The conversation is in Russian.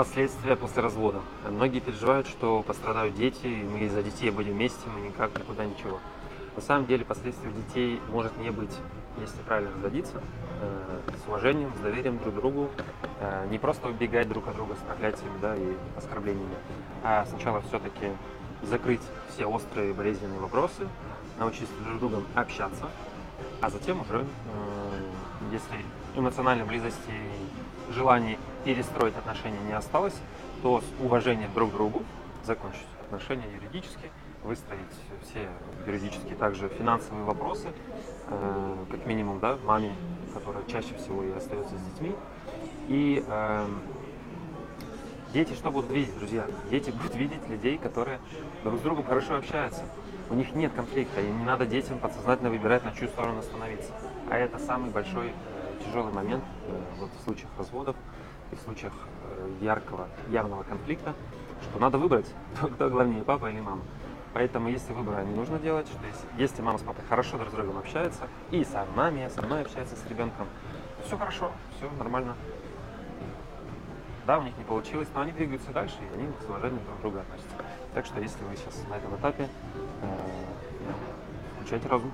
последствия после развода. Многие переживают, что пострадают дети, мы из-за детей будем вместе, мы никак никуда ничего. На самом деле последствий детей может не быть, если правильно разводиться, э, с уважением, с доверием друг к другу, э, не просто убегать друг от друга с проклятиями да, и оскорблениями, а сначала все-таки закрыть все острые болезненные вопросы, научиться друг с другом общаться, а затем уже, э, если эмоциональной близости и желаний перестроить отношения не осталось, то с уважением друг к другу закончить отношения юридически, выстроить все юридические, также финансовые вопросы, э, как минимум, да, маме, которая чаще всего и остается с детьми. И э, дети что будут видеть, друзья? Дети будут видеть людей, которые друг с другом хорошо общаются. У них нет конфликта, и не надо детям подсознательно выбирать, на чью сторону становиться. А это самый большой тяжелый момент э, вот в случаях разводов и в случаях э, яркого, явного конфликта, что надо выбрать, кто главнее, папа или мама. Поэтому, если выбора не нужно делать, что если, если мама с папой хорошо друг с другом общаются, и со мной, со мной общается с ребенком, все хорошо, все нормально. Да, у них не получилось, но они двигаются дальше, и они с уважением друг к другу относятся. Так что, если вы сейчас на этом этапе, э, включайте разум.